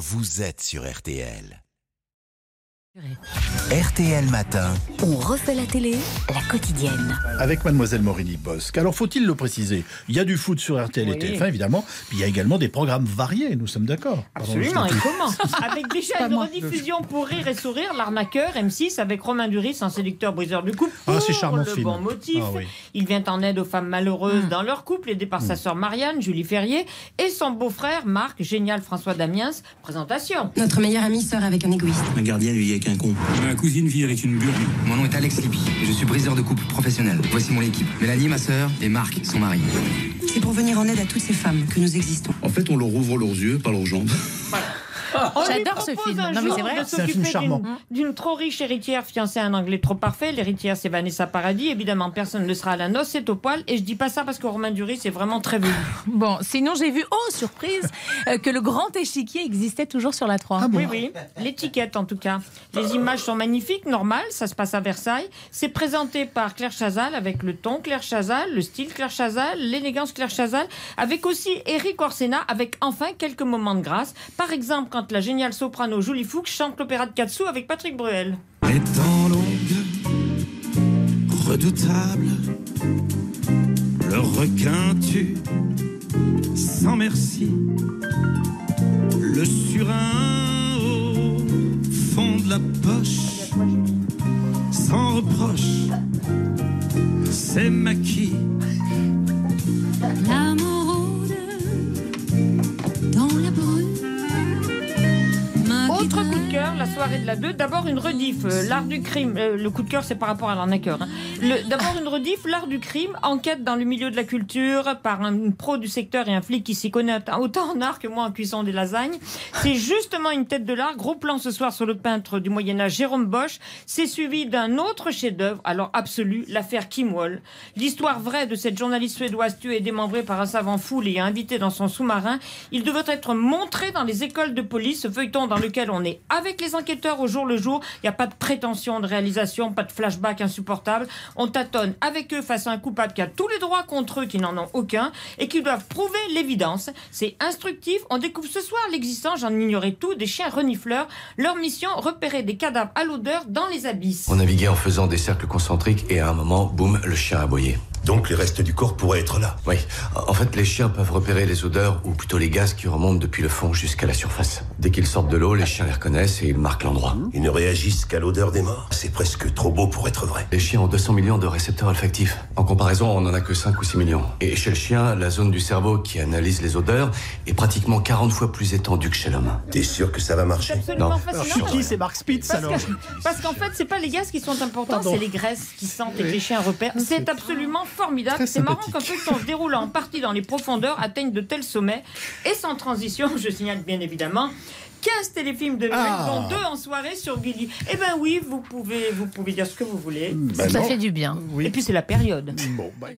vous êtes sur RTL. RTL Matin. On refait la télé, la quotidienne. avec mademoiselle Morini Bosque. Alors faut-il le préciser? Il y a du foot sur RTL et Oui. TF1 évidemment, puis il y a également des programmes variés, nous sommes d'accord. Absolument, et comment? Avec déjà une rediffusion pour rire et sourire, l'arnaqueur M6 avec Romain Duris, un séducteur briseur du couple. Ah, c'est charmant, le film. bon motif. Ah oui. Il vient en aide aux femmes malheureuses Hmm. dans leur couple, aidé par sa sœur Marianne, Julie Ferrier, et son beau-frère Marc, génial François Damiens. Présentation. Notre meilleure amie sort avec un égoïste. Ma gardienne lui avec un con. Ma cousine vit avec une burne. Mon nom est Alex Libby et je suis briseur de couple professionnel. Voici mon équipe. Mélanie, ma sœur, et Marc, son mari. C'est pour venir en aide à toutes ces femmes que nous existons. En fait, on leur ouvre leurs yeux, pas leurs jambes. J'adore ce film. Non, mais c'est vrai. C'est un film charmant. d'une- trop riche héritière fiancée à un anglais trop parfait. L'héritière, c'est Vanessa Paradis. Évidemment, personne ne sera à la noce, c'est au poil. Et je dis pas ça parce que Romain Duris est vraiment très velu. Bon, sinon j'ai vu, oh surprise, euh, que le grand échiquier existait toujours sur la 3. Ah bon Oui, oui, l'étiquette en tout cas. Les images sont magnifiques, normal, ça se passe à Versailles. C'est présenté par Claire Chazal avec le ton Claire Chazal, le style Claire Chazal, l'élégance Claire Chazal, avec aussi Eric Orsena, avec enfin quelques moments de grâce. Par exemple, quand la géniale soprano Julie Fuchs chante l'opéra de Katsu avec Patrick Bruel. Étant longue, redoutable, le requin tue sans merci. Le surin au fond de la poche, sans reproche, c'est maquis. Soirée de la 2. D'abord une rediff, euh, l'art du crime. Euh, le coup de cœur, c'est par rapport à l'arnaqueur. hein. D'abord une rediff, l'art du crime, enquête dans le milieu de la culture par un pro du secteur et un flic qui s'y connaît autant en art que moi en cuisson des lasagnes. C'est justement une tête de l'art. Gros plan ce soir sur le peintre du Moyen-Âge Jérôme Bosch. C'est suivi d'un autre chef-d'œuvre, alors absolu, l'affaire Kim Wall. L'histoire vraie de cette journaliste suédoise tuée et démembrée par un savant fou et invité dans son sous-marin. Il devait être montré dans les écoles de police, ce feuilleton dans lequel on est avec les enquêteurs au jour le jour. Il n'y a pas de prétention de réalisation, pas de flashback insupportable. On tâtonne avec eux face à un coupable qui a tous les droits contre eux, qui n'en ont aucun, et qui doivent prouver l'évidence. C'est instructif. On découvre ce soir l'existence, j'en ignorais tout, des chiens renifleurs. Leur mission, repérer des cadavres à l'odeur dans les abysses. On naviguait en faisant des cercles concentriques et à un moment, boum, le chien a aboyé. Donc les restes du corps pourraient être là. Oui, en fait, les chiens peuvent repérer les odeurs ou plutôt les gaz qui remontent depuis le fond jusqu'à la surface. Dès qu'ils sortent de l'eau, les chiens les reconnaissent et ils marquent l'endroit. Ils ne réagissent qu'à l'odeur des morts. C'est presque trop beau pour être vrai. Les chiens ont 200 millions de récepteurs olfactifs. En comparaison, on n'en a que 5 ou 6 millions. Et chez le chien, la zone du cerveau qui analyse les odeurs est pratiquement 40 fois plus étendue que chez l'homme. T'es sûr que ça va marcher absolument Non. fascinant. Qui c'est Mark Spitz Parce alors que- Parce qu'en fait, c'est pas les gaz qui sont importants, c'est les graisses qui sentent et que les chiens repèrent. C'est absolument formidable. C'est marrant qu'un feuilleton se déroulant en partie dans les profondeurs atteigne de tels sommets. Et sans transition, je signale bien évidemment. 15 téléfilms de Noël, Ah. dont deux en soirée sur Gulli. Eh ben oui, vous pouvez, vous pouvez dire ce que vous voulez. Ça non. fait du bien. Oui. Et puis c'est la période. Bon, bah,